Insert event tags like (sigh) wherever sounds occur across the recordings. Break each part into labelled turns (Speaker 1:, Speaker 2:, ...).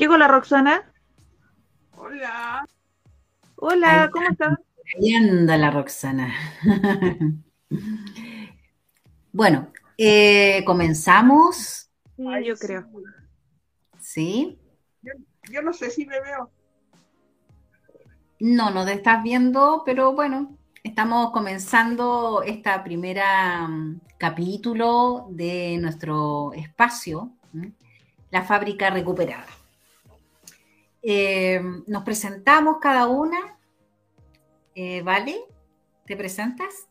Speaker 1: ¿Qué con la Roxana?
Speaker 2: Hola.
Speaker 1: Hola, ¿cómo estás?
Speaker 3: anda la Roxana. bueno, eh, comenzamos.
Speaker 1: Sí, yo creo.
Speaker 3: ¿Sí?
Speaker 2: Yo, no sé si me veo.
Speaker 3: No, no te estás viendo, pero bueno, estamos comenzando esta primera mm, capítulo de nuestro espacio, la fábrica recuperada. Eh, nos presentamos cada una. Eh, ¿Vale? ¿Te presentas?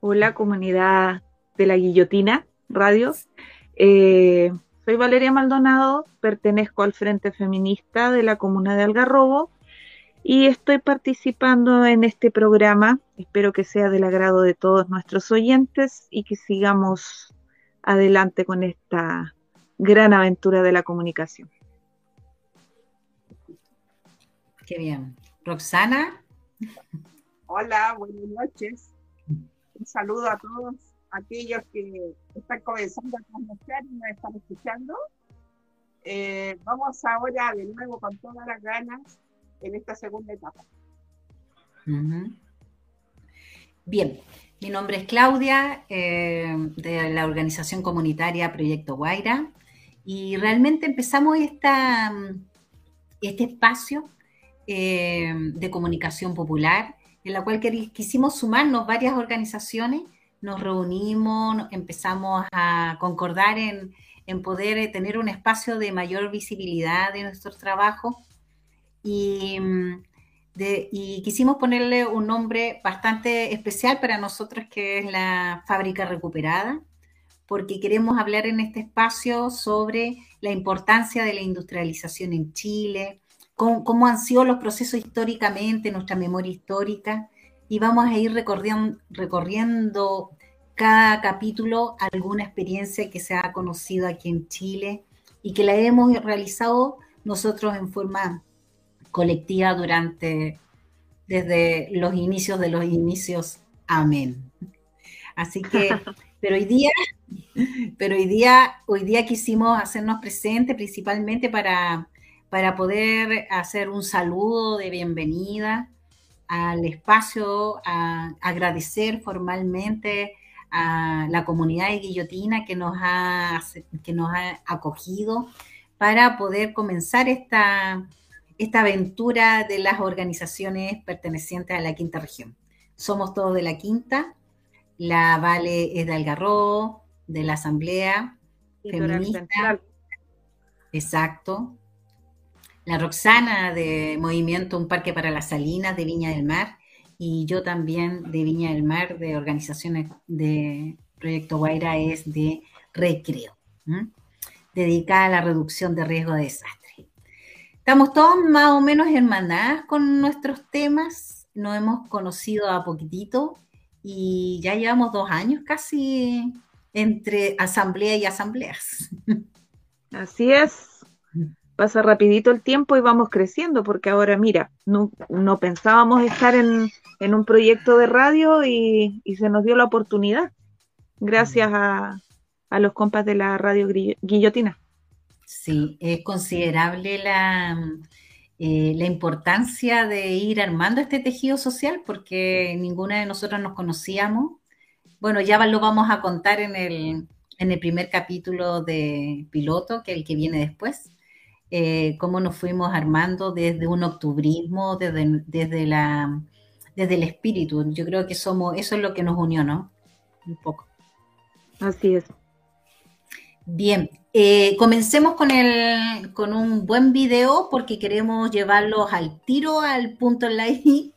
Speaker 1: Hola, comunidad de la Guillotina Radio. Eh, soy Valeria Maldonado, pertenezco al Frente Feminista de la Comuna de Algarrobo y estoy participando en este programa. Espero que sea del agrado de todos nuestros oyentes y que sigamos adelante con esta gran aventura de la comunicación.
Speaker 3: Qué bien. Roxana.
Speaker 2: Hola, buenas noches. Un saludo a todos aquellos que están comenzando a conocer y nos están escuchando. Eh, vamos ahora de nuevo con todas las ganas en esta segunda etapa.
Speaker 3: Bien, mi nombre es Claudia, eh, de la organización comunitaria Proyecto Guaira, y realmente empezamos esta, este espacio eh, de comunicación popular, en la cual quisimos sumarnos varias organizaciones, nos reunimos, empezamos a concordar en, poder eh, tener un espacio de mayor visibilidad de nuestros trabajos. Y, y quisimos ponerle un nombre bastante especial para nosotros que es la fábrica recuperada, porque queremos hablar en este espacio sobre la importancia de la industrialización en Chile, cómo, han sido los procesos históricamente, nuestra memoria histórica, y vamos a ir recorriendo, recorriendo cada capítulo alguna experiencia que se ha conocido aquí en Chile y que la hemos realizado nosotros en forma colectiva durante desde los inicios de los inicios. Amén. Así que, (laughs) pero hoy día, pero hoy día, hoy día quisimos hacernos presentes principalmente para para poder hacer un saludo de bienvenida al espacio, a agradecer formalmente a la comunidad de Guillotina que nos ha, que nos ha acogido para poder comenzar esta, esta aventura de las organizaciones pertenecientes a la quinta región. Somos todos de la quinta, la Vale es de Algarrobo, de la Asamblea Feminista. Exacto, la Roxana de Movimiento Un Parque para las Salinas de Viña del Mar y yo también de Viña del Mar de organizaciones de Proyecto Guaira es de Recreo, dedicada a la reducción de riesgo de desastre. Estamos todos más o menos hermanadas con nuestros temas, nos hemos conocido a poquitito y ya llevamos dos años casi entre asamblea y asambleas. (laughs)
Speaker 1: Así es, pasa rapidito el tiempo y vamos creciendo, porque ahora mira, no, pensábamos estar en, un proyecto de radio y, se nos dio la oportunidad, gracias a, los compas de la radio Guillotina.
Speaker 3: Sí, es considerable la, eh, la importancia de ir armando este tejido social, porque ninguna de nosotros nos conocíamos. Bueno, ya lo vamos a contar en el, en el primer capítulo de piloto, que es el que viene después eh, cómo nos fuimos armando desde un octubrismo, desde, desde, la, desde el espíritu. Yo creo que somos, eso es lo que nos unió, ¿no? Un poco.
Speaker 1: Así es.
Speaker 3: Bien, eh, comencemos con, el, con un buen video porque queremos llevarlos al tiro, al punto live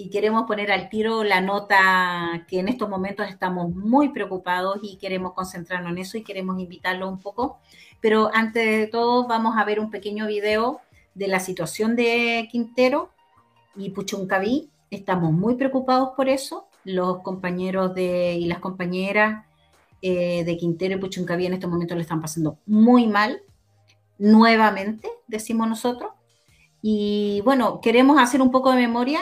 Speaker 3: y queremos poner al tiro la nota que en estos momentos estamos muy preocupados y queremos concentrarnos en eso y queremos invitarlo un poco pero antes de todo vamos a ver un pequeño video de la situación de Quintero y Puchuncaví. Estamos muy preocupados por eso. Los compañeros de, y las compañeras eh, de Quintero y Puchuncaví en estos momentos le están pasando muy mal, nuevamente, decimos nosotros. Y bueno, queremos hacer un poco de memoria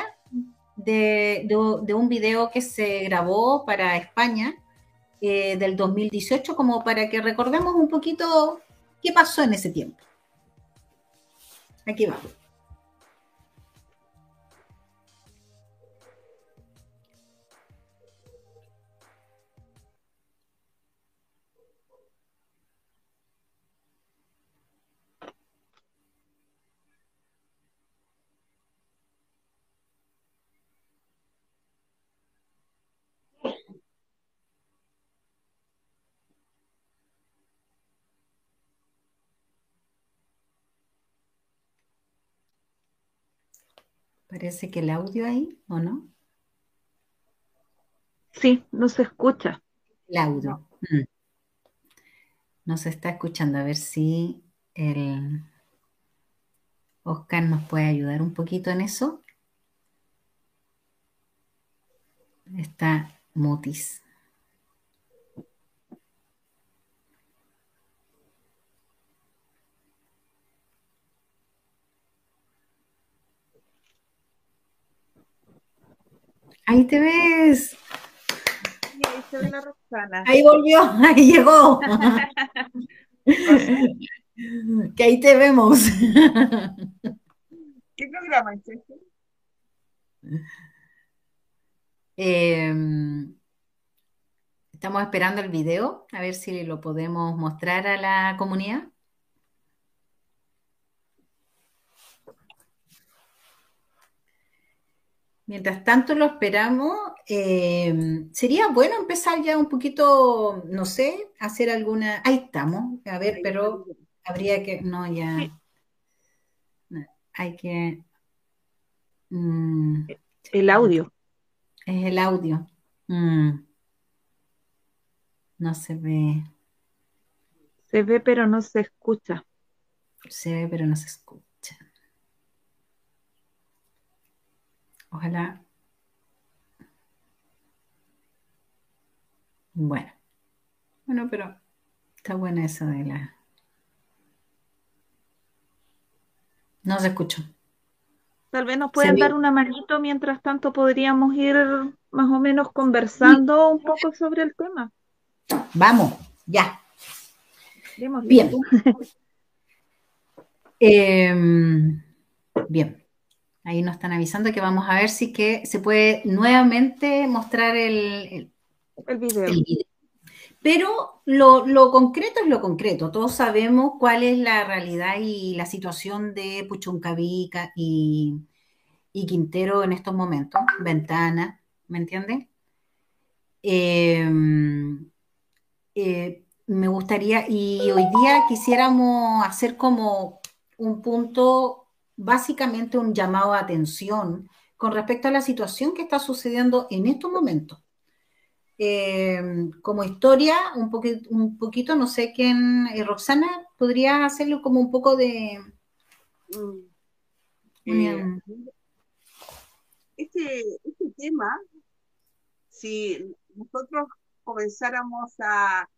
Speaker 3: de, un video que se grabó para España eh, del 2018, como para que recordemos un poquito ¿Qué pasó en ese tiempo? aquí vamos. Parece que el audio ahí, ¿o no?
Speaker 1: Sí, no se escucha.
Speaker 3: El audio. Mm. No. se está escuchando. A ver si el Oscar nos puede ayudar un poquito en eso. Está Mutis. Ahí te ves.
Speaker 1: ahí se ve la Roxana.
Speaker 3: Ahí volvió, (laughs) ahí llegó. que ahí te vemos.
Speaker 2: ¿Qué programa es este?
Speaker 3: Em, estamos esperando el video, a ver si lo podemos mostrar a la comunidad. Mientras tanto lo esperamos, eh, sería bueno empezar ya un poquito, no sé, hacer alguna... Ahí estamos, a ver, pero habría que... No, ya... Hay que...
Speaker 1: Mm, el audio.
Speaker 3: Es el audio. Mm. No se ve.
Speaker 1: Se ve, pero no se escucha.
Speaker 3: Se ve, pero no se escucha. Ojalá. Bueno. Bueno, pero está buena eso de la... No se escuchó.
Speaker 1: Tal vez nos pueden dar una manito, mientras tanto podríamos ir más o menos conversando un poco sobre el tema.
Speaker 3: Vamos, ya. Bien. (laughs) Em, bien. Ahí nos están avisando que vamos a ver si que se puede nuevamente mostrar el,
Speaker 1: el, video.
Speaker 3: Pero lo, concreto es lo concreto. Todos sabemos cuál es la realidad y la situación de Puchuncavica y, y Quintero en estos momentos. Ventana, ¿me entienden? Em, eh, me gustaría, y hoy día quisiéramos hacer como un punto básicamente un llamado a atención con respecto a la situación que está sucediendo en estos momentos. Eh, como historia, un, poquito, un poquito, no sé quién, eh, Roxana, podría hacerlo como un poco de... Mm.
Speaker 2: Eh, este, este tema, si nosotros comenzáramos a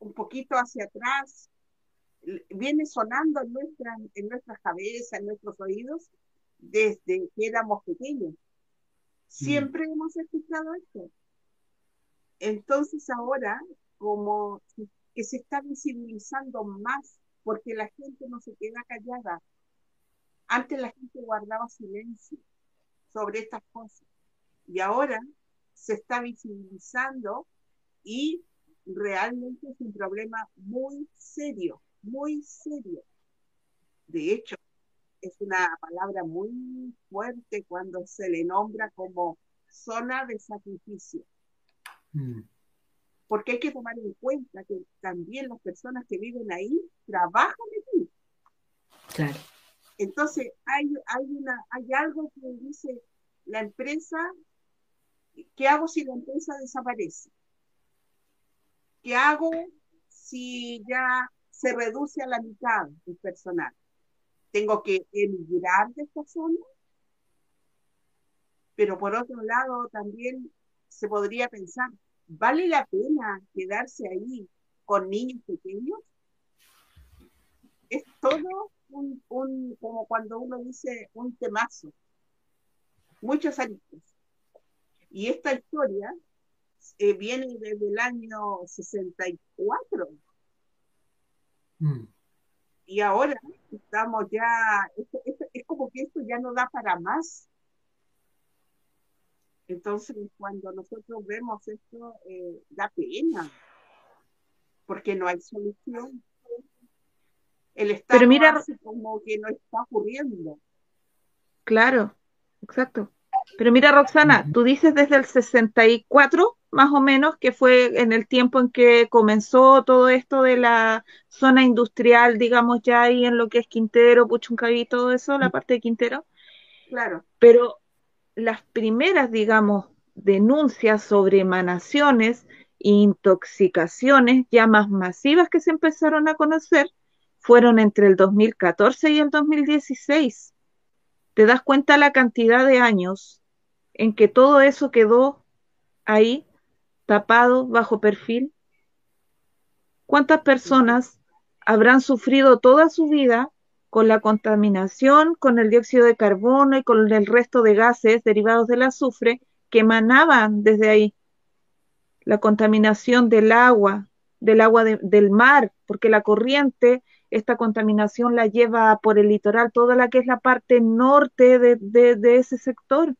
Speaker 2: un poquito hacia atrás, viene sonando en, nuestra, en nuestras cabezas, en nuestros oídos, desde que éramos pequeños. Siempre mm. hemos escuchado esto. Entonces ahora, como que se está visibilizando más, porque la gente no se queda callada. Antes la gente guardaba silencio sobre estas cosas. Y ahora se está visibilizando y realmente es un problema muy serio muy serio. De hecho, es una palabra muy fuerte cuando se le nombra como zona de sacrificio. Mm. Porque hay que tomar en cuenta que también las personas que viven ahí trabajan allí.
Speaker 3: Claro.
Speaker 2: Entonces, hay, hay, una, hay algo que dice la empresa, ¿qué hago si la empresa desaparece? ¿Qué hago si ya se reduce a la mitad el personal. Tengo que emigrar de esta zona, pero por otro lado también se podría pensar, ¿vale la pena quedarse ahí con niños pequeños? Es todo un, como cuando uno dice, un temazo. Muchos aristas. Y esta historia eh, viene desde el año 64 Mm. Y ahora estamos ya, es como que esto ya no da para más. Entonces, cuando nosotros vemos esto, eh, da pena, porque no hay solución. El Estado Pero mira, como que no está ocurriendo.
Speaker 1: Claro, exacto. Pero mira, Roxana, tú dices desde el 64, más o menos, que fue en el tiempo en que comenzó todo esto de la zona industrial, digamos, ya ahí en lo que es Quintero, Puchuncaví, todo eso, la parte de Quintero.
Speaker 2: Claro.
Speaker 1: Pero las primeras, digamos, denuncias sobre emanaciones e intoxicaciones ya más masivas que se empezaron a conocer fueron entre el 2014 y el 2016. ¿Te das cuenta la cantidad de años en que todo eso quedó ahí, tapado, bajo perfil? ¿Cuántas personas habrán sufrido toda su vida con la contaminación, con el dióxido de carbono y con el resto de gases derivados del azufre que emanaban desde ahí? La contaminación del agua, del agua del mar, porque la corriente esta contaminación la lleva por el litoral, toda la que es la parte norte de, ese sector.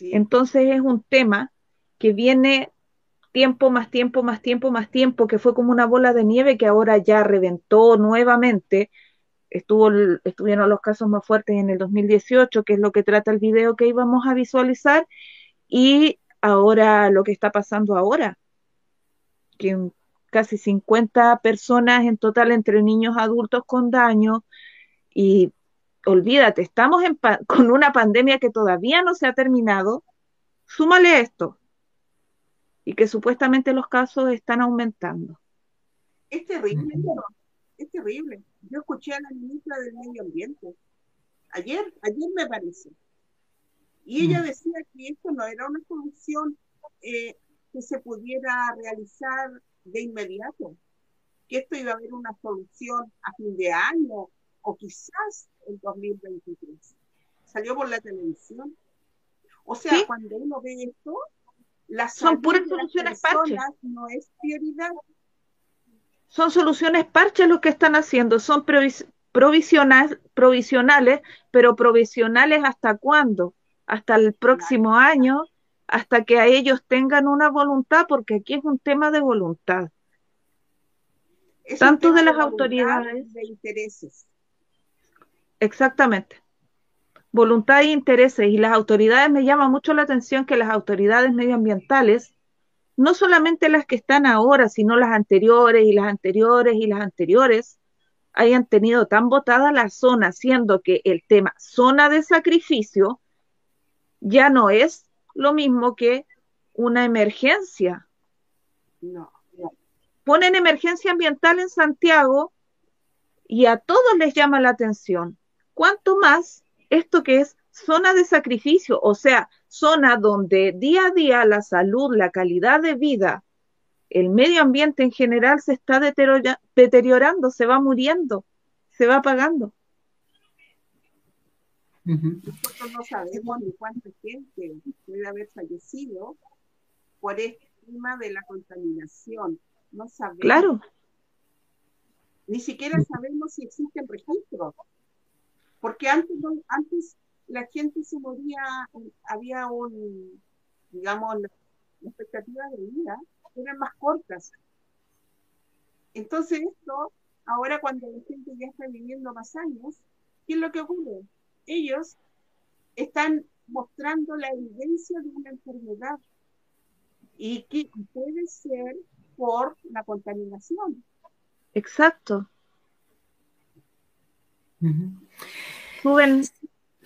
Speaker 1: Entonces es un tema que viene tiempo más tiempo más tiempo más tiempo, que fue como una bola de nieve que ahora ya reventó nuevamente. Estuvo, estuvieron los casos más fuertes en el 2018, que es lo que trata el video que íbamos a visualizar, y ahora lo que está pasando ahora, que casi 50 personas en total entre niños adultos con daño y olvídate, estamos (laughs) con una pandemia que todavía no se ha terminado, súmale esto y que supuestamente los casos están aumentando.
Speaker 2: Es terrible, es terrible. Yo escuché a la ministra del Medio Ambiente ayer, ayer me parece, y ella mm. decía que esto no era una solución eh, que se pudiera realizar de inmediato, que esto iba a haber una solución a fin de año o quizás en 2023. Salió por la televisión. O sea, cuando uno ve esto, las
Speaker 1: son puras soluciones parches.
Speaker 2: No es prioridad.
Speaker 1: Son soluciones parches lo que están haciendo, son provisionales, provisionales, pero provisionales hasta cuándo? Hasta el próximo año, hasta que a ellos tengan una voluntad, porque aquí es un tema de voluntad. Tanto de las autoridades.
Speaker 2: De intereses.
Speaker 1: Exactamente. Voluntad e intereses. Y las autoridades, me llama mucho la atención que las autoridades medioambientales, no solamente las que están ahora, sino las anteriores y las anteriores y las anteriores, hayan tenido tan votada la zona, siendo que el tema zona de sacrificio ya no es lo mismo que una emergencia.
Speaker 2: No,
Speaker 1: Ponen emergencia ambiental en Santiago y a todos les llama la atención. ¿Cuánto más esto que es zona de sacrificio? O sea, zona donde día a día la salud, la calidad de vida, el medio ambiente en general se está deteriorando, se va muriendo, se va apagando.
Speaker 2: Nosotros no sabemos ni cuánta gente puede haber fallecido por este tema de la contaminación. No sabemos.
Speaker 1: Claro.
Speaker 2: Ni siquiera sabemos si existen registros. Porque antes, antes la gente se moría, había un, digamos, la expectativa de vida eran más cortas. Entonces esto, ahora cuando la gente ya está viviendo más años, ¿qué es lo que ocurre? Ellos están mostrando la evidencia de una enfermedad y que puede ser por la contaminación.
Speaker 1: Exacto. Suben,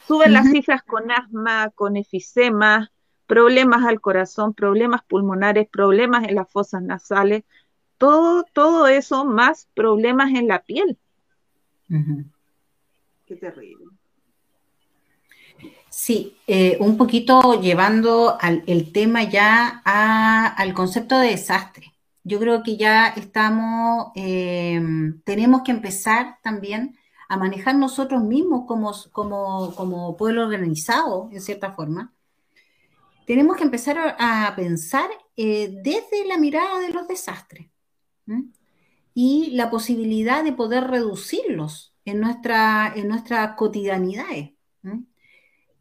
Speaker 1: suben las cifras con asma, con efisema, problemas al corazón, problemas pulmonares, problemas en las fosas nasales, todo, todo eso más problemas en la piel.
Speaker 2: Qué terrible.
Speaker 3: Sí, eh, un poquito llevando el tema ya al concepto de desastre. Yo creo que ya estamos, eh, tenemos que empezar también a manejar nosotros mismos como, como, pueblo organizado, en cierta forma. Tenemos que empezar a, pensar eh, desde la mirada de los desastres y la posibilidad de poder reducirlos en, nuestra, en nuestras cotidianidades.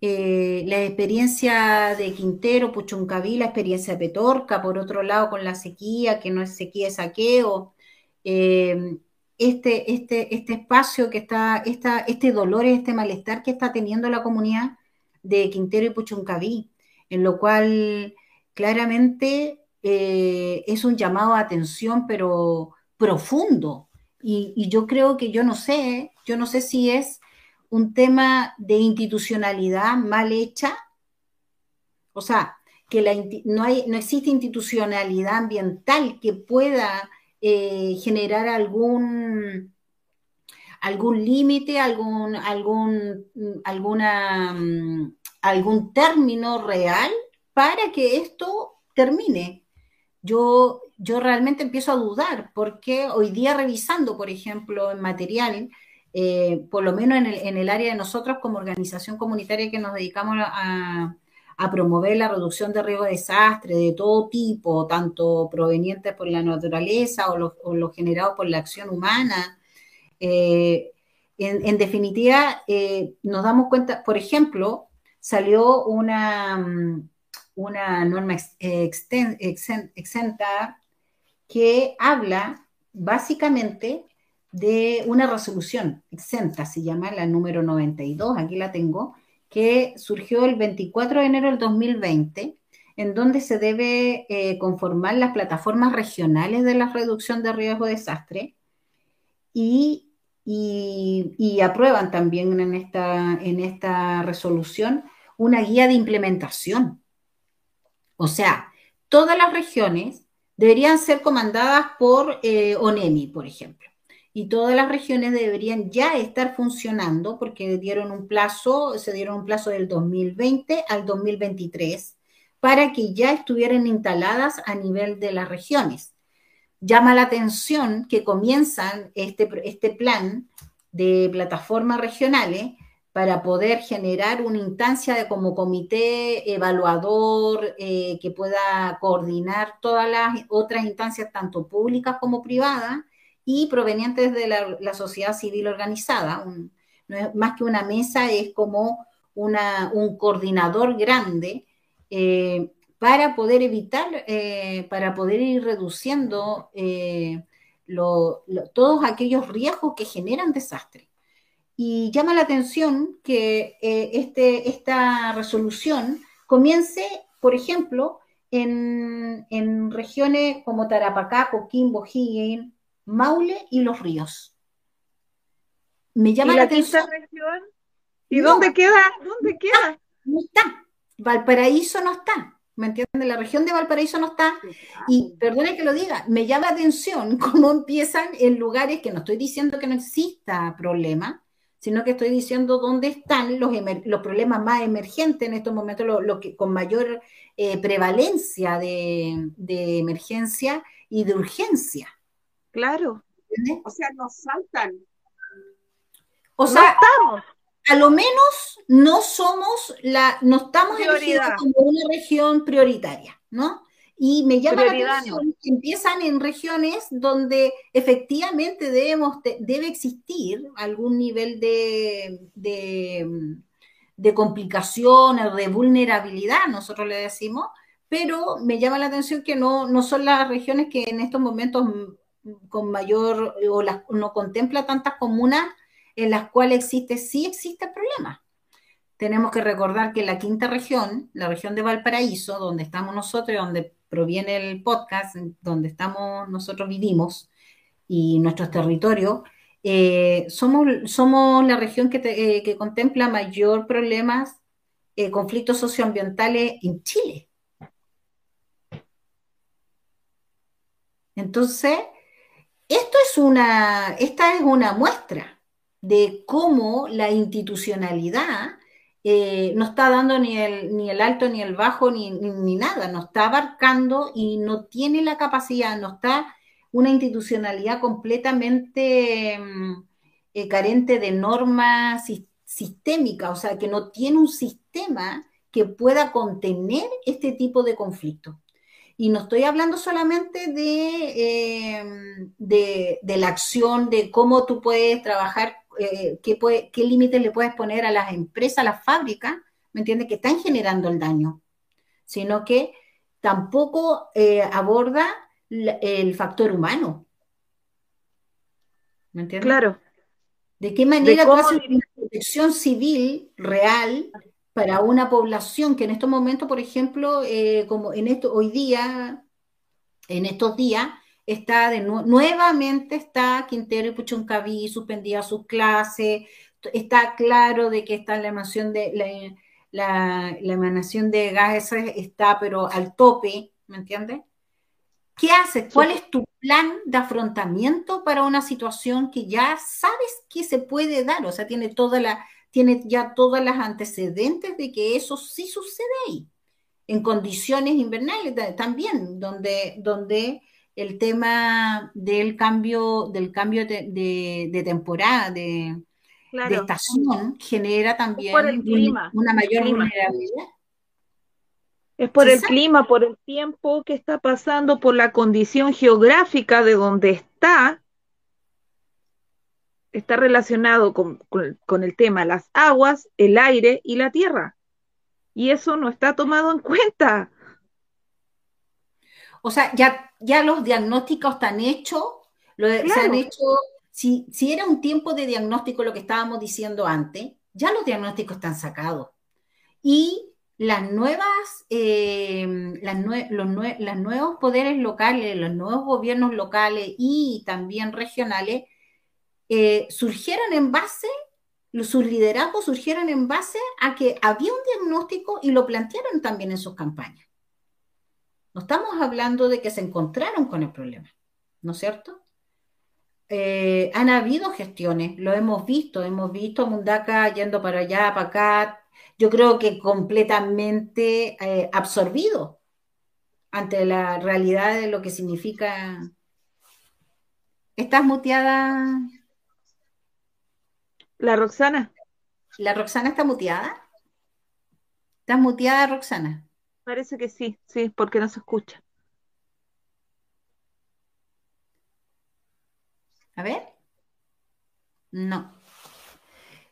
Speaker 3: Eh, la experiencia de Quintero, Puchuncaví, la experiencia de Petorca, por otro lado con la sequía, que no es sequía, es saqueo, eh, este, este, este espacio que está, esta, este dolor, este malestar que está teniendo la comunidad de Quintero y Puchuncaví, en lo cual claramente eh, es un llamado a atención, pero profundo. Y, y, yo creo que yo no sé, yo no sé si es un tema de institucionalidad mal hecha, o sea, que la, no, hay, no existe institucionalidad ambiental que pueda eh, generar algún algún límite, algún, algún, alguna, mm, algún término real para que esto termine. Yo, yo realmente empiezo a dudar porque hoy día revisando, por ejemplo, en material, eh, por lo menos en el, área de nosotros como organización comunitaria que nos dedicamos a, promover la reducción de riesgo de desastre de todo tipo, tanto provenientes por la naturaleza o los lo generados por la acción humana. Eh, en, definitiva, eh, nos damos cuenta, por ejemplo, salió una, una norma exten, exenta que habla básicamente de una resolución exenta, se llama la número 92, aquí la tengo, que surgió el 24 de enero del 2020, en donde se debe eh, conformar las plataformas regionales de la reducción de riesgo de desastre y, y, aprueban también en esta, en esta resolución una guía de implementación. O sea, todas las regiones deberían ser comandadas por eh, ONEMI, por ejemplo y todas las regiones deberían ya estar funcionando porque dieron un plazo, se dieron un plazo del 2020 al 2023 para que ya estuvieran instaladas a nivel de las regiones. Llama la atención que comienzan este, este plan de plataformas regionales para poder generar una instancia de como comité evaluador eh, que pueda coordinar todas las otras instancias, tanto públicas como privadas, y provenientes de la, sociedad civil organizada. no es más que una mesa, es como una, un coordinador grande eh, para poder evitar, eh, para poder ir reduciendo eh, todos aquellos riesgos que generan desastre. Y llama la atención que este, esta resolución comience, por ejemplo, en, en regiones como Tarapacá, Coquimbo, Higgins, Maule y Los Ríos.
Speaker 1: Me llama la, atención. Región? ¿Y dónde queda? ¿Dónde queda?
Speaker 3: No está. Valparaíso no está. ¿Me entienden? La región de Valparaíso no está. Y perdone que lo diga, me llama la atención (laughs) cómo empiezan en lugares que no estoy diciendo que no exista problema, sino que estoy diciendo dónde están los, los problemas más emergentes en estos momentos, lo, que con mayor eh, prevalencia de, de emergencia y de urgencia.
Speaker 1: Claro.
Speaker 2: O sea, nos saltan.
Speaker 3: O sea, estamos. a lo menos no somos la, no estamos elegidos como una región prioritaria, ¿no? Y me llama la atención que empiezan en regiones donde efectivamente debemos, debe existir algún nivel de, de, de complicación de vulnerabilidad, nosotros le decimos, pero me llama la atención que no, no son las regiones que en estos momentos con mayor o no contempla tantas comunas en las cuales existe, sí existe problema. Tenemos que recordar que la quinta región, la región de Valparaíso, donde estamos nosotros, donde proviene el podcast, donde estamos nosotros vivimos y nuestros territorios, eh, somos, somos la región que, eh, que contempla mayor problemas, eh, conflictos socioambientales en Chile. Entonces, esto es una, esta es una muestra de cómo la institucionalidad eh, no está dando ni el, ni el alto, ni el bajo, ni, ni, nada, no está abarcando y no tiene la capacidad, no está una institucionalidad completamente mm, eh, carente de normas sistémicas, o sea, que no tiene un sistema que pueda contener este tipo de conflictos. Y no estoy hablando solamente de, eh, de, la acción, de cómo tú puedes trabajar eh, qué, qué límites le puedes poner a las empresas, a las fábricas, ¿me entiendes? Que están generando el daño, sino que tampoco eh, aborda el factor humano.
Speaker 1: ¿Me entiendes? Claro.
Speaker 3: ¿De qué manera tú haces una protección civil real para una población que en estos momentos, por ejemplo, eh, como en esto, hoy día, en estos días, está de nuevamente está Quintero y Puchuncaví suspendida sus clases, está claro de que está la emanación de la, emanación de gases está pero al tope, ¿me entiendes? ¿Qué haces? ¿Cuál es tu plan de afrontamiento para una situación que ya sabes que se puede dar? O sea, tiene toda la, tiene ya todas las antecedentes de que eso sí sucede ahí, en condiciones invernales también, donde, donde el tema del cambio, del cambio de, temporada, de, estación, genera también una mayor vulnerabilidad.
Speaker 1: Es por el clima, por el tiempo que está pasando, por la condición geográfica de donde está. Está relacionado con, con el tema las aguas, el aire y la tierra. Y eso no está tomado en cuenta.
Speaker 3: O sea, ya, ya los diagnósticos están hechos, lo, se han hecho, si, si era un tiempo de diagnóstico lo que estábamos diciendo antes, ya los diagnósticos están sacados. Y las nuevas, eh, las, los las nuevos poderes locales, los nuevos gobiernos locales y también regionales eh, surgieron en base, sus liderazgos surgieron en base a que había un diagnóstico y lo plantearon también en sus campañas. No estamos hablando de que se encontraron con el problema, ¿no es cierto? Eh, han habido gestiones, lo hemos visto, hemos visto a Mundaka yendo para allá, para acá, yo creo que completamente eh, absorbido ante la realidad de lo que significa. ¿Estás muteada?
Speaker 1: La Roxana.
Speaker 3: ¿La Roxana está muteada? ¿Estás muteada, Roxana?
Speaker 1: Parece que sí, sí, porque no se escucha.
Speaker 3: A ver. No.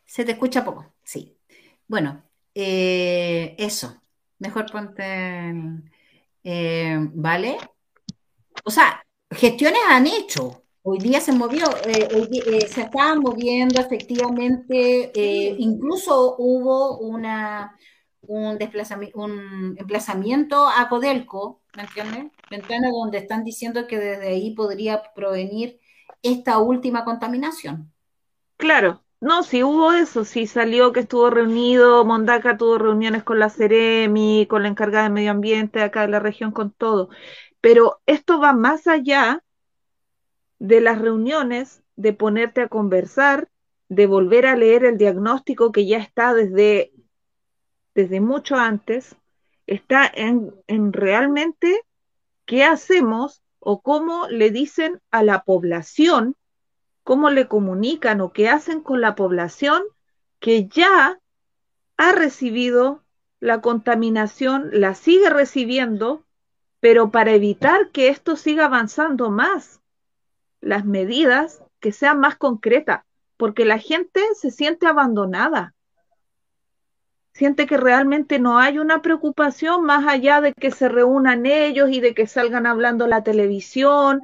Speaker 3: Se te escucha poco, sí. Bueno, eh, eso. Mejor ponte. Eh, ¿Vale? O sea, gestiones han hecho. Hoy día se movió, eh, se estaban moviendo efectivamente, incluso hubo una, un, desplazamiento, un emplazamiento a Codelco, ¿me entiendes? Ventana donde están diciendo que desde ahí podría provenir esta última contaminación.
Speaker 1: Claro, no, sí hubo eso, sí salió que estuvo reunido, Mondaca tuvo reuniones con la Ceremi, con la encargada de medio ambiente acá de la región, con todo. Pero esto va más allá de las reuniones, de ponerte a conversar, de volver a leer el diagnóstico que ya está desde desde mucho antes, está en, realmente qué hacemos o cómo le dicen a la población, cómo le comunican o qué hacen con la población que ya ha recibido la contaminación, la sigue recibiendo, pero para evitar que esto siga avanzando más, las medidas que sean más concretas, porque la gente se siente abandonada. Siente que realmente no hay una preocupación más allá de que se reúnan ellos y de que salgan hablando la televisión.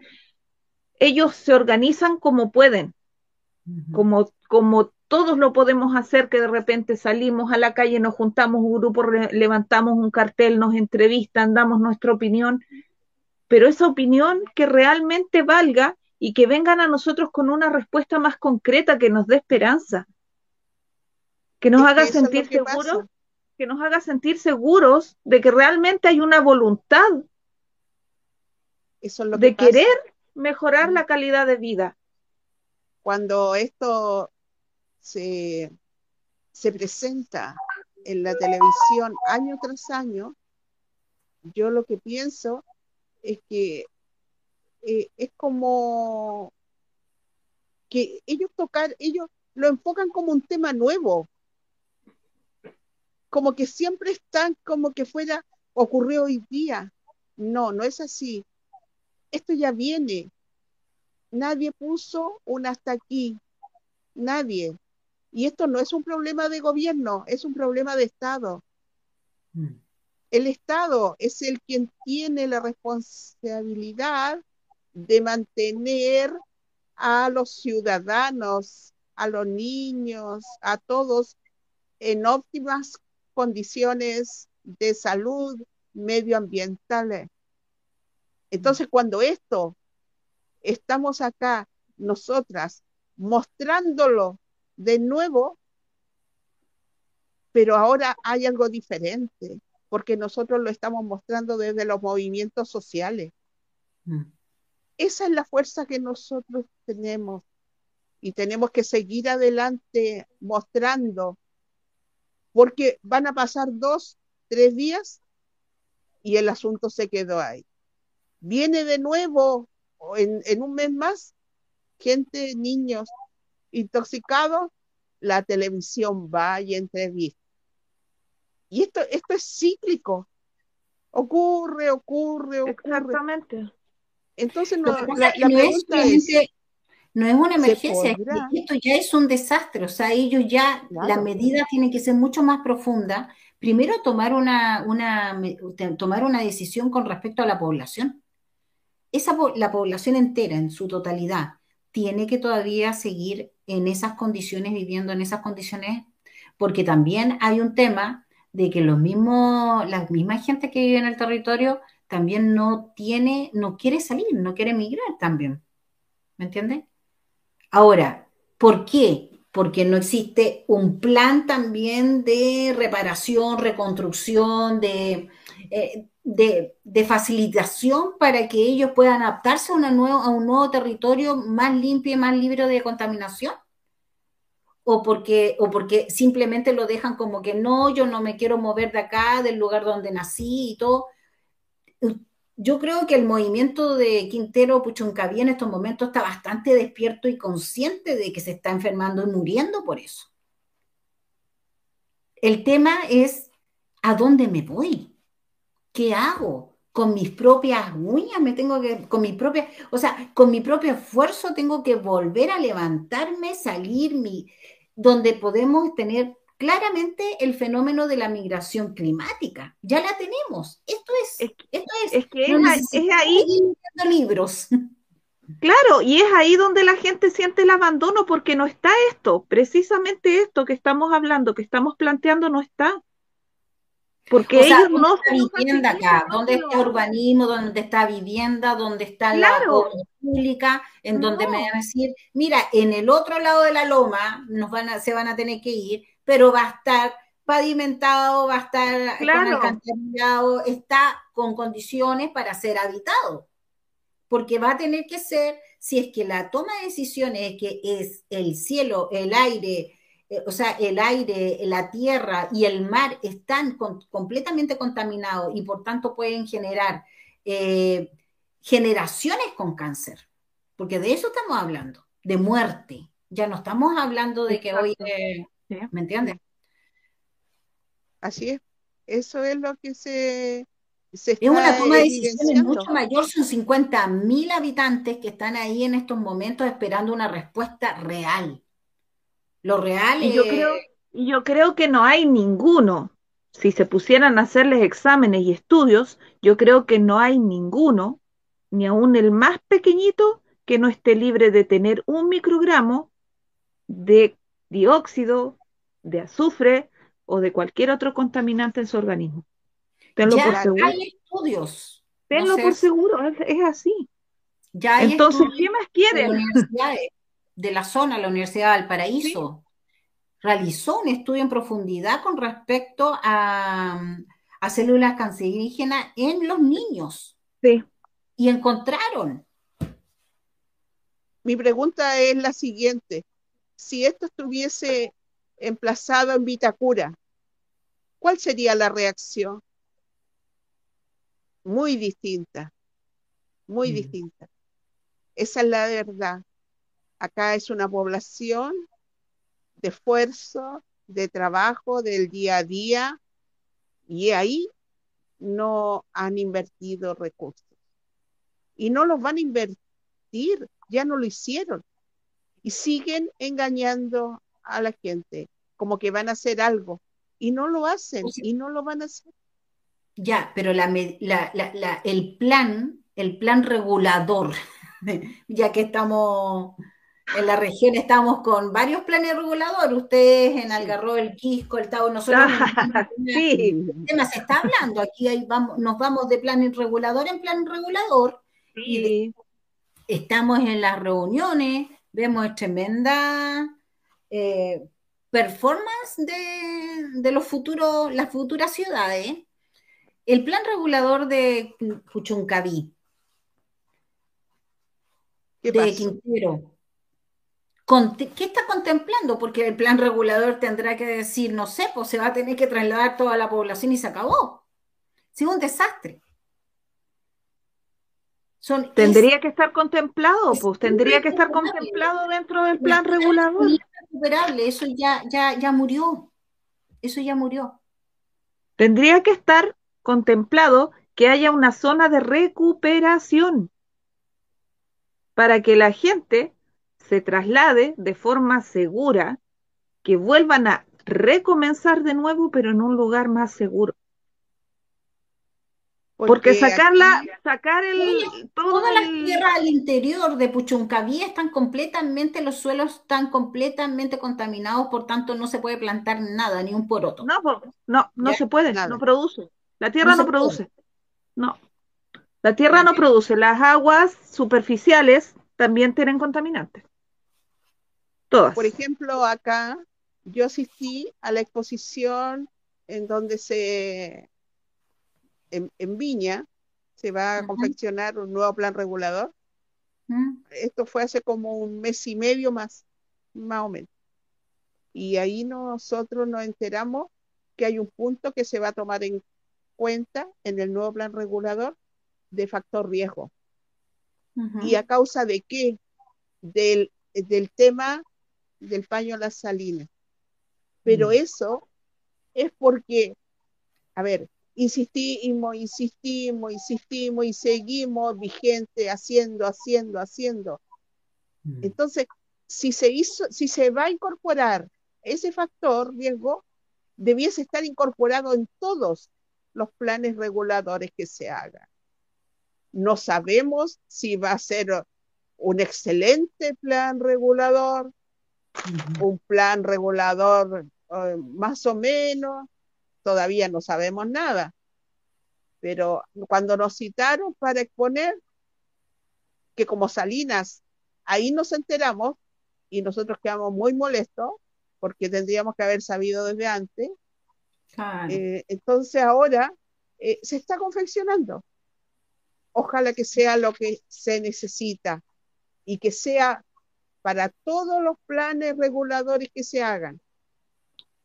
Speaker 1: Ellos se organizan como pueden, como, como todos lo podemos hacer, que de repente salimos a la calle, nos juntamos un grupo, levantamos un cartel, nos entrevistan, damos nuestra opinión, pero esa opinión que realmente valga y que vengan a nosotros con una respuesta más concreta que nos dé esperanza que nos haga sentir seguros, que nos haga sentir seguros de que realmente hay una voluntad de querer mejorar la calidad de vida.
Speaker 2: Cuando esto se, presenta en la televisión año tras año, yo lo que pienso es que eh, es como que ellos tocar, ellos lo enfocan como un tema nuevo, como que siempre están como que fuera, ocurrió hoy día. No, no es así. Esto ya viene. Nadie puso un hasta aquí. nadie. Y esto no es un problema de gobierno, es un problema de Estado. Mm. El Estado es el quien tiene la responsabilidad de mantener a los ciudadanos, a los niños, a todos en óptimas condiciones de salud medioambientales. Entonces, cuando esto estamos acá, nosotras, mostrándolo de nuevo, pero ahora hay algo diferente, porque nosotros lo estamos mostrando desde los movimientos sociales. Mm. Esa es la fuerza que nosotros tenemos y tenemos que seguir adelante mostrando, porque van a pasar dos, tres días y el asunto se quedó ahí. Viene de nuevo en, en un mes más gente, niños intoxicados, la televisión va y entrevista. Y esto, esto es cíclico. Ocurre, ocurre, ocurre.
Speaker 1: Exactamente.
Speaker 2: Entonces, no, la, pregunta es,
Speaker 3: no es una emergencia, esto ya es un desastre, o sea, ellos ya, la medida tiene que ser mucho más profunda. Primero, tomar una, una, tomar una decisión con respecto a la población. Esa, la población entera, en su totalidad, tiene que todavía seguir en esas condiciones, viviendo en esas condiciones, porque también hay un tema de que los mismos, la misma gente que vive en el territorio también no tiene, no quiere salir, no quiere emigrar también. ¿Me entiendes? Ahora, ¿por qué? Porque no existe un plan también de reparación, reconstrucción, de, eh, de, facilitación para que ellos puedan adaptarse a, una a un nuevo territorio más limpio y más libre de contaminación? ¿O porque, ¿O porque simplemente lo dejan como que no, yo no me quiero mover de acá, del lugar donde nací y todo? Yo creo que el movimiento de Quintero Puchoncaví en estos momentos está bastante despierto y consciente de que se está enfermando y muriendo por eso. El tema es, ¿a dónde me voy? ¿qué hago? Con mis propias uñas me tengo que, con mi propia, o sea, con mi propio esfuerzo tengo que volver a levantarme, salir, mi, donde podemos tener claramente el fenómeno de la migración climática. Ya la tenemos. Esto es, esto es,
Speaker 1: es que es, ahí
Speaker 3: libros.
Speaker 1: Claro, y es ahí donde la gente siente el abandono porque no está esto, precisamente esto que estamos hablando, que estamos planteando, no está. Porque ellos no
Speaker 3: está vivienda acá, dónde está urbanismo, dónde está vivienda, dónde está la pública, en donde me van a decir, mira, en el otro lado de la loma nos van a, se van a tener que ir, pero va a estar pavimentado, va a estar claro. con está con condiciones para ser habitado. Porque va a tener que ser, si es que la toma de decisiones que es el cielo, el aire, eh, o sea, el aire, la tierra y el mar están completamente contaminados y por tanto pueden generar eh, generaciones con cáncer, porque de eso estamos hablando, de muerte. Ya no estamos hablando de que hoy, ¿me entiendes?
Speaker 2: Así es, eso es lo que se...
Speaker 3: se es una toma de decisiones mucho mayor, son 50 mil habitantes que están ahí en estos momentos esperando una respuesta real. Lo real
Speaker 1: y yo creo yo creo que no hay ninguno. Si se pusieran a hacerles exámenes y estudios, yo creo que no hay ninguno, ni aún el más pequeñito, que no esté libre de tener un microgramo de dióxido, de azufre o de cualquier otro contaminante en su organismo.
Speaker 3: Tenlo por seguro. Hay estudios.
Speaker 1: Tenlo por seguro, es, así. Ya Entonces, ¿qué más quieren?
Speaker 3: de la zona, la Universidad de Valparaíso, realizó un estudio en profundidad con respecto a, células cancerígenas en los niños.
Speaker 1: Sí.
Speaker 3: Y encontraron.
Speaker 2: Mi pregunta es la siguiente. Si esto estuviese emplazado en Vitacura, ¿cuál sería la reacción? Muy distinta, muy mm. distinta. Esa es la verdad. Acá es una población de esfuerzo, de trabajo, del día a día, y ahí no han invertido recursos. Y no los van a invertir, ya no lo hicieron. Y siguen engañando a la gente, como que van a hacer algo, y no lo hacen, y no lo van a hacer.
Speaker 3: Ya, pero la, el plan, el plan regulador, (laughs) ya que estamos en la región, estamos con varios planes reguladores, ustedes en Algarrobo, el Quisco, el Tao, nosotros (laughs) sí. el tema se está hablando, aquí vamos, nos vamos de plan regulador en plan regulador, y estamos en las reuniones, vemos tremenda eh, performance de, los futuros, las futuras ciudades. El plan regulador de Puchuncaví, de Quintero, ¿qué está contemplando? Porque el plan regulador tendrá que decir, no sé, pues se va a tener que trasladar toda la población y se acabó. Es un desastre
Speaker 1: tendría que estar contemplado, pues tendría que estar contemplado dentro del plan regulador.
Speaker 3: eso ya, ya, ya murió. Eso ya murió.
Speaker 1: Tendría que estar contemplado que haya una zona de recuperación para que la gente se traslade de forma segura, que vuelvan a recomenzar de nuevo, pero en un lugar más seguro. Porque, sacarla, sacar el
Speaker 3: toda la tierra al interior de Puchuncaví están completamente, los suelos están completamente contaminados, por tanto no se puede plantar nada, ni un poroto.
Speaker 1: No, no, no se puede, no produce. La tierra no, produce. No. La tierra no produce. Las aguas superficiales también tienen contaminantes. Todas.
Speaker 2: Por ejemplo, acá yo asistí a la exposición en donde se en, Viña se va a confeccionar un nuevo plan regulador. Esto fue hace como un mes y medio más, más o menos. Y ahí nosotros nos enteramos que hay un punto que se va a tomar en cuenta en el nuevo plan regulador de factor riesgo. ¿Y a causa de qué? Del, del tema del paño a las salinas. Pero mm. eso es porque, a ver, insistimos, insistimos, insistimos y seguimos vigente haciendo, haciendo, haciendo. Mm. Entonces, si se hizo, si se va a incorporar ese factor riesgo, debiese estar incorporado en todos los planes reguladores que se hagan. No sabemos si va a ser un excelente plan regulador, un plan regulador eh, más o menos, todavía no sabemos nada. Pero cuando nos citaron para exponer, que como Salinas, ahí nos enteramos y nosotros quedamos muy molestos porque tendríamos que haber sabido desde antes. Eh, entonces ahora eh, se está confeccionando. Ojalá que sea lo que se necesita y que sea para todos los planes reguladores que se hagan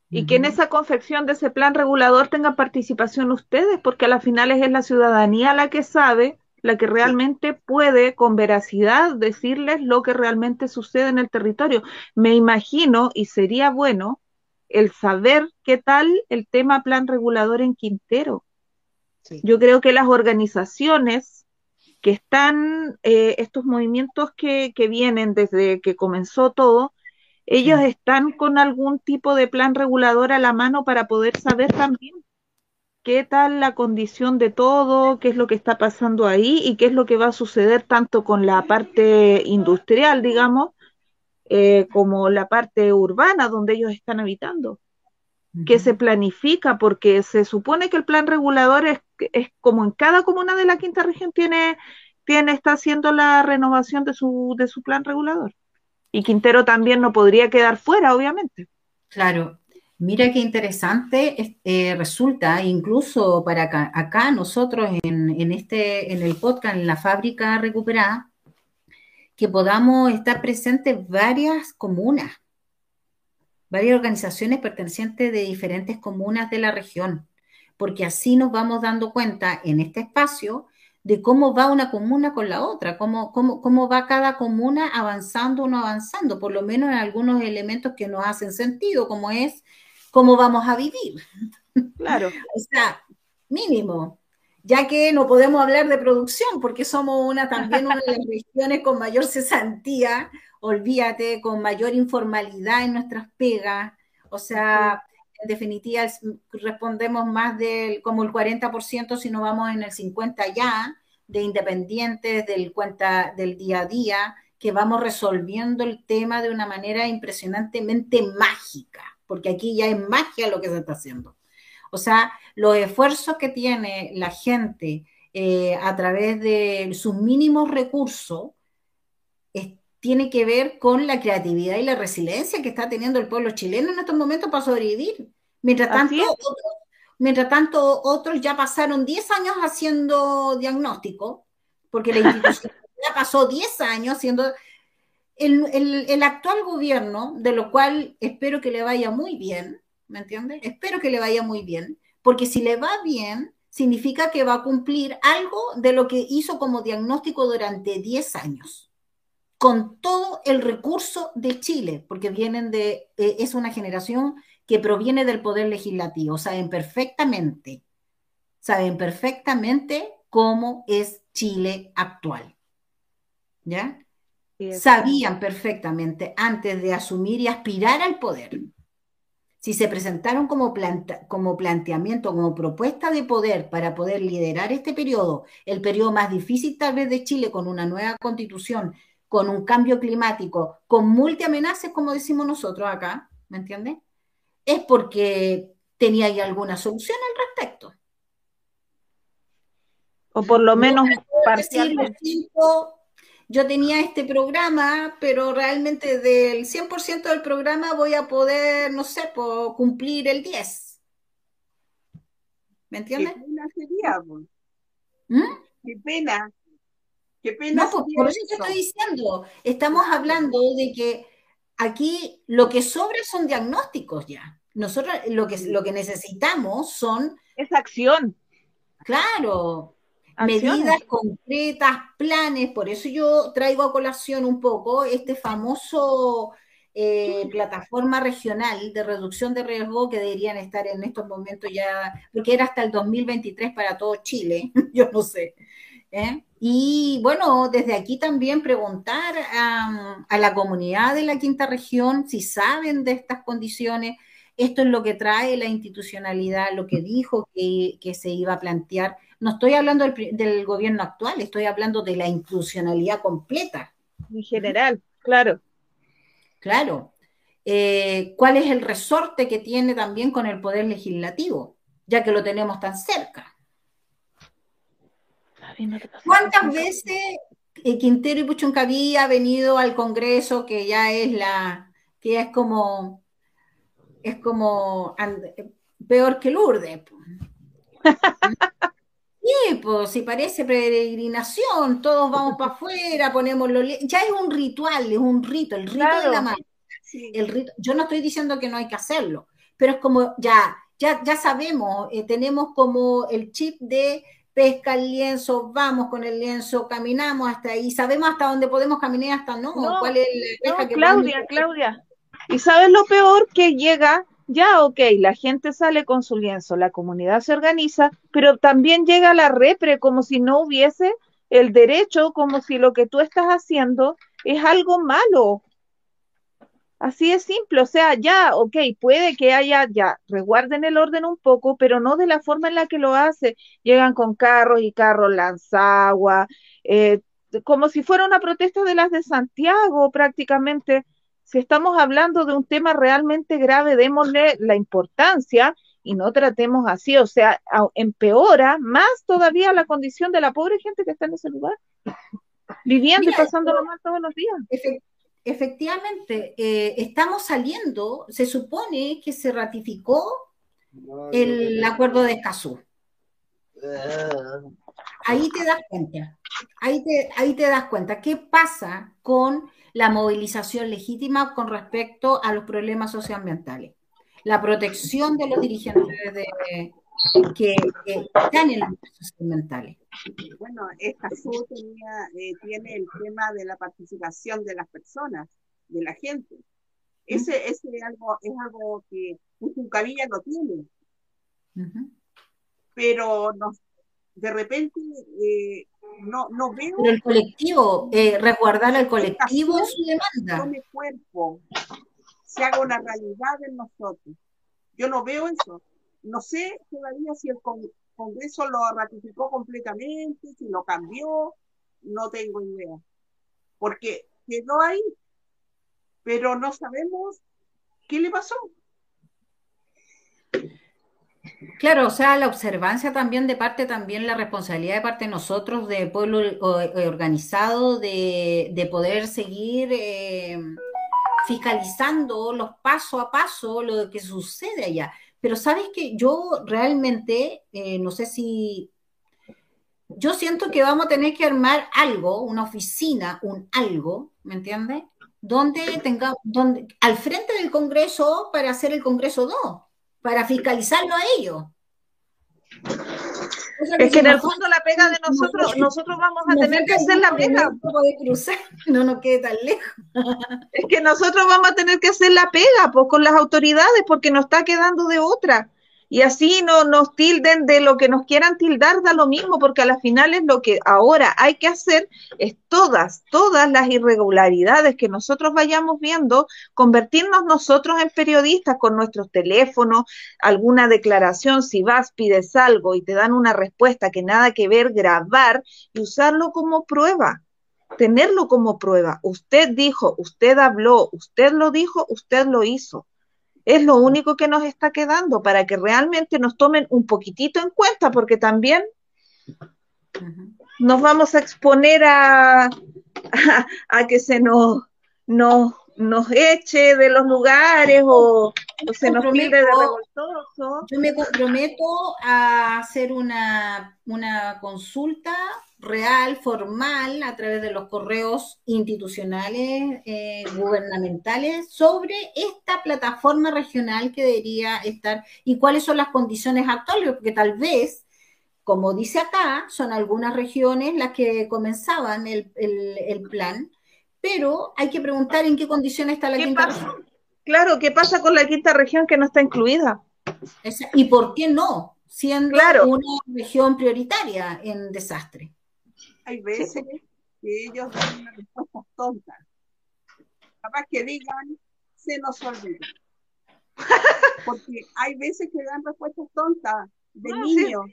Speaker 1: y que en esa confección de ese plan regulador tengan participación ustedes, porque a las finales es la ciudadanía la que sabe, la que realmente puede con veracidad decirles lo que realmente sucede en el territorio. Me imagino, y sería bueno, el saber qué tal el tema plan regulador en Quintero. Yo creo que las organizaciones que están, eh, estos movimientos que, que vienen desde que comenzó todo, ellos están con algún tipo de plan regulador a la mano para poder saber también qué tal la condición de todo, qué es lo que está pasando ahí y qué es lo que va a suceder tanto con la parte industrial, digamos, eh, como la parte urbana donde ellos están habitando. Que se planifica, porque se supone que el plan regulador es, es como en cada comuna de la quinta región tiene, tiene, está haciendo la renovación de su, de su plan regulador. Y Quintero también no podría quedar fuera, obviamente.
Speaker 3: Claro. Mira qué interesante eh, resulta, incluso para acá, nosotros en, este, en el podcast, en la fábrica recuperada, que podamos estar presentes varias comunas, varias organizaciones pertenecientes de diferentes comunas de la región, porque así nos vamos dando cuenta en este espacio de cómo va una comuna con la otra, cómo, cómo, cómo va cada comuna avanzando o no avanzando, por lo menos en algunos elementos que nos hacen sentido, como es cómo vamos a vivir.
Speaker 1: Claro. (laughs)
Speaker 3: o sea, mínimo, ya que no podemos hablar de producción porque somos una también una de las (laughs) regiones con mayor cesantía olvídate, con mayor informalidad en nuestras pegas, o sea, en definitiva respondemos más del como el 40% si no vamos en el 50 ya de independientes del cuenta del día a día, que vamos resolviendo el tema de una manera impresionantemente mágica, porque aquí ya es magia lo que se está haciendo. O sea, los esfuerzos que tiene la gente eh, a través de sus mínimos recursos tiene que ver con la creatividad y la resiliencia que está teniendo el pueblo chileno en estos momentos para sobrevivir. Mientras tanto, otros, mientras tanto, otros ya pasaron 10 años haciendo diagnóstico, porque la institución ya (laughs) pasó 10 años haciendo... El, el, actual gobierno, de lo cual espero que le vaya muy bien, ¿me entiendes? Espero que le vaya muy bien, porque si le va bien, significa que va a cumplir algo de lo que hizo como diagnóstico durante 10 años, con todo el recurso de Chile, porque vienen de, eh, es una generación que proviene del poder legislativo, saben perfectamente, saben perfectamente cómo es Chile actual. ¿Ya? Sabían perfectamente antes de asumir y aspirar al poder si se presentaron como, como planteamiento, como propuesta de poder para poder liderar este periodo, el periodo más difícil tal vez de Chile, con una nueva constitución, con un cambio climático, con multiamenazas, como decimos nosotros acá, ¿me entiendes? Es porque tenía ahí alguna solución al respecto.
Speaker 1: O por lo menos parcialmente
Speaker 3: yo tenía este programa, pero realmente del 100% del programa voy a poder, no sé, cumplir el 10. ¿Me entiendes?
Speaker 2: Qué pena sería, ¿Mm? Qué pena. Qué pena.
Speaker 3: No, pues, por eso te estoy diciendo. Estamos hablando de que aquí lo que sobra son diagnósticos ya. Nosotros lo que, lo que necesitamos son...
Speaker 1: Es acción.
Speaker 3: Claro, medidas concretas, planes, por eso yo traigo a colación un poco este famoso eh, plataforma regional de reducción de riesgo que deberían estar en estos momentos ya, porque era hasta el 2023 para todo Chile, (laughs) yo no sé. ¿Eh? Y bueno, desde aquí también preguntar a, a, la comunidad de la quinta región si saben de estas condiciones. Esto es lo que trae la institucionalidad, lo que dijo que, que se iba a plantear no estoy hablando del, gobierno actual, estoy hablando de la institucionalidad completa.
Speaker 1: En general, claro.
Speaker 3: Claro. Eh, ¿Cuál es el resorte que tiene también con el poder legislativo, ya que lo tenemos tan cerca? ¿Cuántas veces eh, Quintero y Puchuncaví ha venido al Congreso, que ya es la, que es como, es como peor que Lourdes? (laughs) Sí, pues si parece peregrinación, todos vamos para afuera, ponemos los... Ya es un ritual, es un rito, el rito de la mano. El rito, yo no estoy diciendo que no hay que hacerlo, pero es como ya, ya, ya sabemos, eh, tenemos como el chip de pesca el lienzo, vamos con el lienzo, caminamos hasta ahí, sabemos hasta dónde podemos caminar, hasta no, cuál es
Speaker 1: la pesca que Claudia, Claudia. Y sabes lo peor que llega ya, ok, la gente sale con su lienzo, la comunidad se organiza, pero también llega la repre como si no hubiese el derecho, como si lo que tú estás haciendo es algo malo. Así es simple, o sea, ya, ok, puede que haya, ya, resguarden el orden un poco, pero no de la forma en la que lo hace. Llegan con carros y carros lanzagua, eh, como si fuera una protesta de las de Santiago prácticamente si estamos hablando de un tema realmente grave, démosle la importancia y no tratemos así, o sea, empeora más todavía la condición de la pobre gente que está en ese lugar, viviendo y pasándolo mal todos los días.
Speaker 3: Efectivamente, eh, estamos saliendo, se supone que se ratificó el acuerdo de Escazú. Ahí te das cuenta, ahí te, ahí te das cuenta. Qué pasa con la movilización legítima con respecto a los problemas socioambientales, la protección de los dirigentes que, están en los socioambientales.
Speaker 2: Bueno, esta tenía, eh, tiene el tema de la participación de las personas, de la gente. Ese, ese algo, es algo que Cabilla no tiene. Pero nos, de repente eh, no, no veo.
Speaker 3: Pero el colectivo, eh, resguardar al colectivo su demanda.
Speaker 2: mi cuerpo se haga una realidad en nosotros. Yo no veo eso. No sé todavía si el Congreso lo ratificó completamente, si lo cambió, no tengo idea. Porque quedó ahí, pero no sabemos qué le pasó.
Speaker 3: Claro, o sea, la observancia también de parte, también la responsabilidad de parte de nosotros, de pueblo eh, organizado, de, poder seguir eh, fiscalizando los paso a paso lo que sucede allá. Pero sabes que yo realmente, eh, no sé si, yo siento que vamos a tener que armar algo, una oficina, un algo, ¿me entiendes? Donde tenga, donde, al frente del Congreso para hacer el Congreso 2 para fiscalizarlo a ellos.
Speaker 1: Es que en el fondo la pega de nosotros, nosotros vamos a tener que hacer la pega. (laughs)
Speaker 3: No nos quede tan lejos.
Speaker 1: Es que nosotros vamos a tener que hacer la pega pues, con las autoridades porque nos está quedando de otra y así no nos tilden de lo que nos quieran tildar, da lo mismo, porque a las finales lo que ahora hay que hacer es todas, todas las irregularidades que nosotros vayamos viendo, convertirnos nosotros en periodistas con nuestros teléfonos, alguna declaración, si vas, pides algo y te dan una respuesta que nada que ver, grabar y usarlo como prueba tenerlo como prueba. Usted dijo, usted habló, usted lo dijo, usted lo hizo. Es lo único que nos está quedando para que realmente nos tomen un poquitito en cuenta, porque también nos vamos a exponer a, (laughs) a, que se nos, nos, nos eche de los lugares o, se nos pide de revoltoso.
Speaker 3: Yo me comprometo a hacer una, una consulta real, formal, a través de los correos institucionales, eh, gubernamentales, sobre esta plataforma regional que debería estar y cuáles son las condiciones actuales, porque tal vez, como dice acá, son algunas regiones las que comenzaban el, plan, pero hay que preguntar en qué condiciones está la quinta región.
Speaker 1: Claro, ¿qué pasa con la quinta región que no está incluida?
Speaker 3: ¿Y por qué no? Siendo una región prioritaria en desastre
Speaker 2: hay veces que ellos dan una respuesta tonta. Capaz que digan, se nos olvida. (laughs) Porque hay veces que dan respuestas tontas de niños,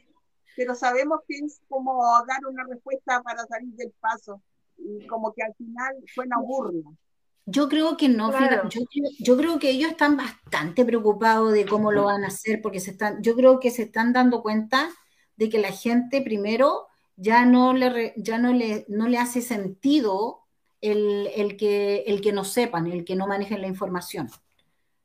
Speaker 2: pero sabemos que es como dar una respuesta para salir del paso. Y como que al final suena burla.
Speaker 3: Yo creo que no, yo, yo, creo que ellos están bastante preocupados de cómo lo van a hacer, porque se están, yo creo que se están dando cuenta de que la gente primero ya no le, ya no le, no le hace sentido el, que, el que no sepan, el que no manejen la información.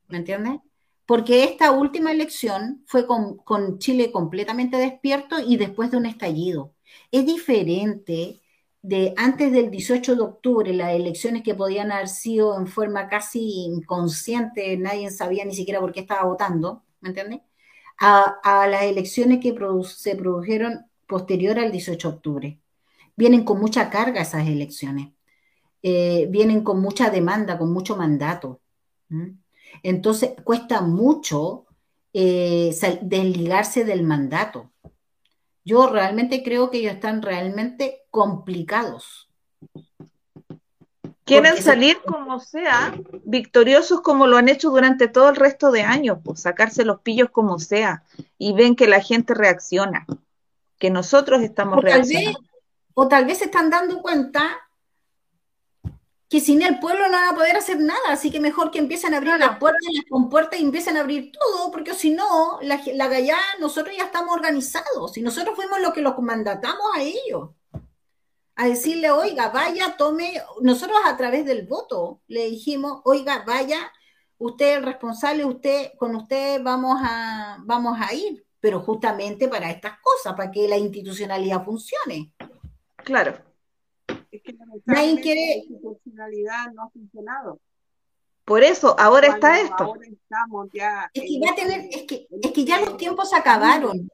Speaker 3: ¿Me entiendes? Porque esta última elección fue con, con, Chile completamente despierto y después de un estallido. Es diferente de antes del 18 de octubre, las elecciones que podían haber sido en forma casi inconsciente, nadie sabía ni siquiera por qué estaba votando, ¿me entiendes? A, las elecciones que se produjeron posterior al 18 de octubre. Vienen con mucha carga esas elecciones, eh, vienen con mucha demanda, con mucho mandato. Entonces cuesta mucho eh, desligarse del mandato. Yo realmente creo que ellos están realmente complicados.
Speaker 1: Quieren salir como sea, victoriosos como lo han hecho durante todo el resto de años, pues sacarse los pillos como sea, y ven que la gente reacciona que nosotros estamos realizando.
Speaker 3: o tal vez se están dando cuenta que sin el pueblo no van a poder hacer nada, así que mejor que empiecen a abrir las puertas y las compuertas y empiecen a abrir todo, porque si no, la, la nosotros ya estamos organizados, y nosotros fuimos los que los mandatamos a ellos, a decirle, oiga, vaya, tome, nosotros a través del voto le dijimos, oiga, vaya, usted es el responsable, usted, con usted vamos a, vamos a ir pero justamente para estas cosas, para que la institucionalidad funcione.
Speaker 1: Claro.
Speaker 2: Es que Nadie quiere... la institucionalidad no ha funcionado.
Speaker 1: Por eso, ahora está esto.
Speaker 2: Ahora estamos ya
Speaker 3: es que ya tener, es que, es que ya los tiempos se acabaron.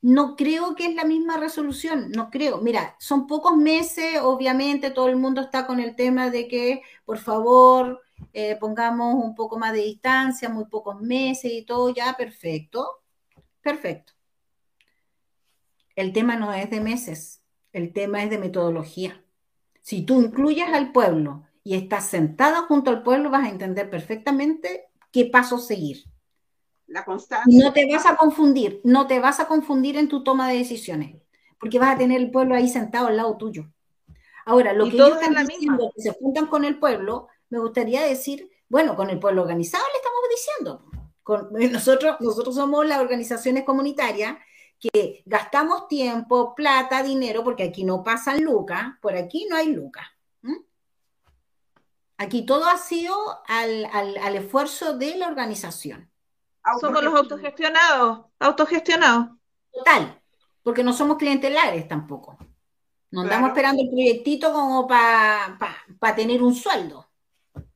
Speaker 3: No creo que es la misma resolución, no creo. Mira, son pocos meses, obviamente todo el mundo está con el tema de que, por favor, eh, pongamos un poco más de distancia, muy pocos meses y todo, ya perfecto. Perfecto. El tema no es de meses, el tema es de metodología. Si tú incluyes al pueblo y estás sentada junto al pueblo, vas a entender perfectamente qué paso seguir.
Speaker 2: La constancia.
Speaker 3: No te vas a confundir, no te vas a confundir en tu toma de decisiones, porque vas a tener el pueblo ahí sentado al lado tuyo. Ahora, lo que ellos están diciendo, que se juntan con el pueblo, me gustaría decir, bueno, con el pueblo organizado le estamos diciendo. Con, (laughs) nosotros, nosotros somos las organizaciones comunitarias que gastamos tiempo, plata, dinero, porque aquí no pasan lucas, por aquí no hay lucas. Aquí todo ha sido al, al, esfuerzo de la organización.
Speaker 1: Somos los autogestionados, autogestionados.
Speaker 3: Total, porque no somos clientelares tampoco. No andamos esperando el proyectito como para tener un sueldo.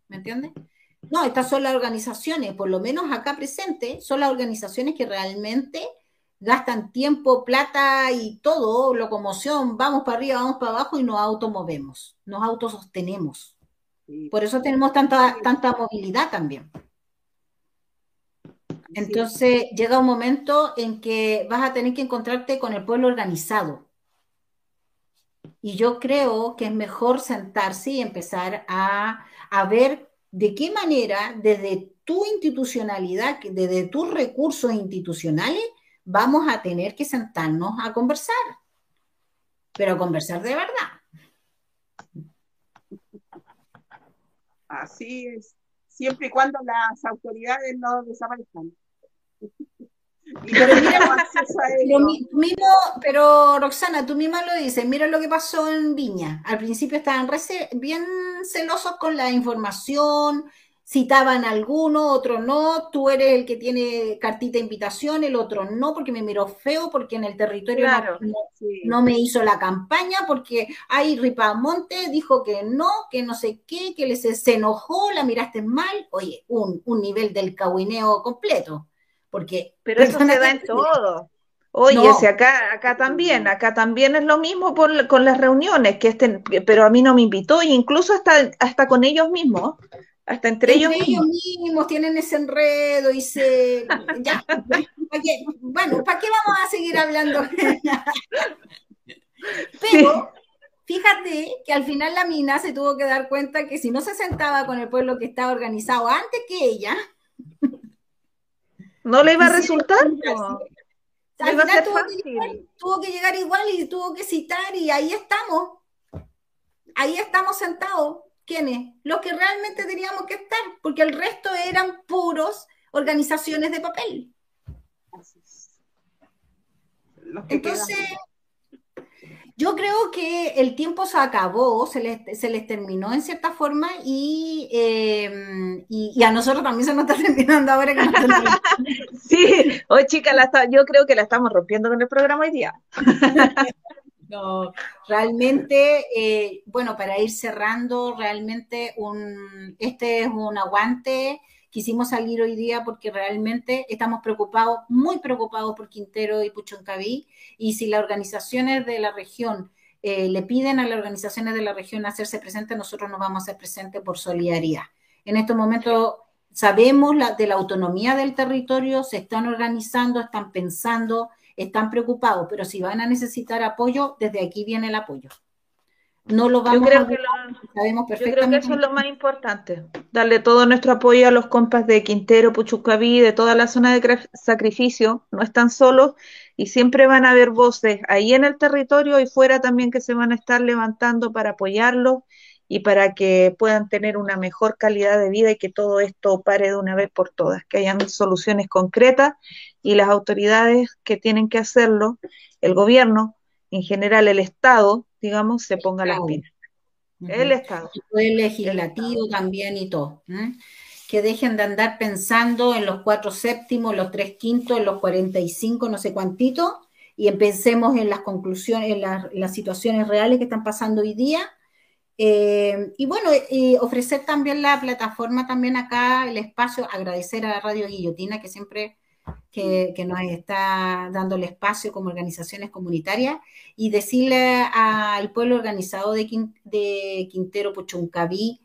Speaker 3: ¿Me entiendes? No, estas son las organizaciones, por lo menos acá presentes, son las organizaciones que realmente gastan tiempo, plata y todo, locomoción, vamos para arriba, vamos para abajo y nos automovemos, nos autosostenemos. Por eso tenemos tanta, tanta movilidad también. Entonces llega un momento en que vas a tener que encontrarte con el pueblo organizado. Y yo creo que es mejor sentarse y empezar a, a ver de qué manera desde tu institucionalidad, desde tus recursos institucionales, vamos a tener que sentarnos a conversar, pero a conversar de verdad.
Speaker 2: Así es, siempre y cuando las autoridades no desaparezcan. (laughs)
Speaker 3: Pero mismo, pero Roxana, tú misma lo dices, mira lo que pasó en Viña. Al principio estaban bien celosos con la información, citaban alguno, otro no, tú eres el que tiene cartita de invitación, el otro no, porque me miró feo, porque en el territorio no, me hizo la campaña, porque ahí Ripamonte dijo que no, que no sé qué, que les, se enojó, la miraste mal, oye, un, un nivel del cahuineo completo, porque...
Speaker 1: Pero eso se da en todo. Oye, si acá, acá también, acá también es lo mismo con las reuniones, que estén, pero a mí no me invitó, e incluso hasta, hasta con ellos mismos hasta entre, ellos,
Speaker 3: mismos. tienen ese enredo y se... (laughs) Ya, bueno, ¿para qué vamos a seguir hablando? (laughs) Pero fíjate que al final la mina se tuvo que dar cuenta que si no se sentaba con el pueblo que estaba organizado antes que ella...
Speaker 1: No le iba a resultar.
Speaker 3: Al final tuvo que, tuvo que llegar igual y tuvo que citar y ahí estamos. Ahí estamos sentados ¿Quiénes? Los que realmente teníamos que estar, porque el resto eran puros organizaciones de papel. Entonces, yo creo que el tiempo se acabó, se les, terminó en cierta forma em, y, y, a nosotros también se nos está (laughs) terminando ahora que
Speaker 1: Sí, hoy chica, yo creo que la estamos rompiendo con el programa hoy día. (laughs)
Speaker 3: No, realmente, eh, bueno, para ir cerrando, realmente un, este es un aguante. Quisimos salir hoy día porque realmente estamos preocupados, muy preocupados por Quintero y Puchoncaví. Y si las organizaciones de la región eh, le piden a las organizaciones de la región hacerse presentes, nosotros nos vamos a hacer presentes por solidaridad. En estos momentos sabemos la, de la autonomía del territorio, se están organizando, están pensando están preocupados, pero si van a necesitar apoyo, desde aquí viene el apoyo. No lo vamos
Speaker 1: a que sabemos perfectamente. Yo creo que eso es lo más importante, darle todo nuestro apoyo a los compas de Quintero, Puchucaví, de toda la zona de sacrificio, no están solos y siempre van a haber voces ahí en el territorio y fuera también que se van a estar levantando para apoyarlos y para que puedan tener una mejor calidad de vida y que todo esto pare de una vez por todas, que hayan soluciones concretas y las autoridades que tienen que hacerlo, el gobierno, en general el Estado, digamos, se ponga las pilas.
Speaker 3: El Estado. El legislativo también y todo. Que dejen de andar pensando en los cuatro séptimos, los tres quintos, los cuarenta y cinco, no sé cuántitos, y empecemos en las conclusiones, en las situaciones reales que están pasando hoy día eh, y bueno, ofrecer también la plataforma, también acá el espacio, agradecer a la Radio Guillotina que siempre que, nos está dando el espacio como organizaciones comunitarias y decirle al pueblo organizado de, Quintero, Puchuncaví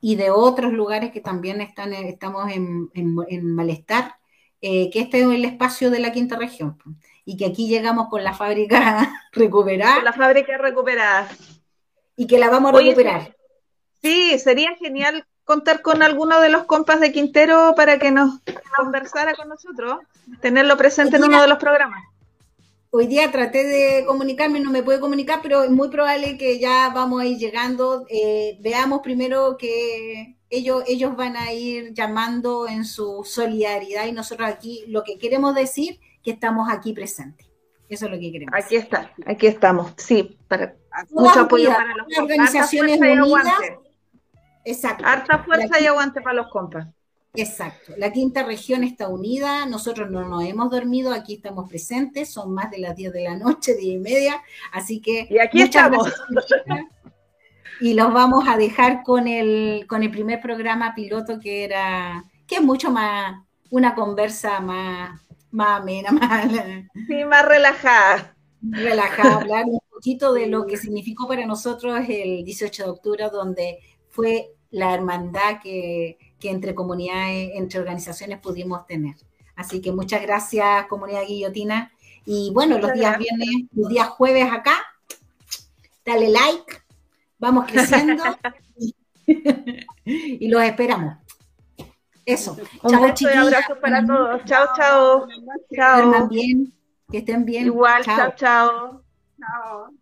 Speaker 3: y de otros lugares que también están, estamos en, malestar, eh, que este es el espacio de la quinta región y que aquí llegamos con la fábrica (laughs) recuperada. Con
Speaker 1: la fábrica recuperada.
Speaker 3: Y que la vamos a recuperar.
Speaker 1: Sí, sería genial contar con alguno de los compas de Quintero para que nos conversara con nosotros, tenerlo presente en uno de los programas.
Speaker 3: Hoy día traté de comunicarme, no me puede comunicar, pero es muy probable que ya vamos a ir llegando. Eh, veamos primero que ellos, ellos van a ir llamando en su solidaridad y nosotros aquí lo que queremos decir que estamos aquí presentes. Eso es lo que queremos.
Speaker 1: Aquí está, aquí estamos, sí, para mucho apoyo para los
Speaker 3: organizaciones unidas.
Speaker 1: Exacto. Harta fuerza y aguante para los compas.
Speaker 3: Exacto. La quinta región está unida, nosotros no nos hemos dormido, aquí estamos presentes, son más de las 10 de la noche, (laughs) 10 y media, así que...
Speaker 1: Y aquí estamos.
Speaker 3: Y los vamos a dejar con el, con el primer programa piloto que era, que es mucho más, una conversa más, más amena, (laughs) más...
Speaker 1: Sí, más relajada.
Speaker 3: Relajada, (laughs) hablar un poquito de lo que significó para nosotros el 18 de octubre, donde fue la hermandad que que entre comunidades, entre organizaciones pudimos tener. Así que muchas gracias, comunidad guillotina. Y bueno, los días viernes, los días jueves acá, dale like, vamos creciendo y, (laughs) los esperamos. Eso.
Speaker 1: Un chao, beso y abrazo para todos. Chao, chao.
Speaker 3: Chao. Que estén bien.
Speaker 1: Igual, chao, chao. Chao.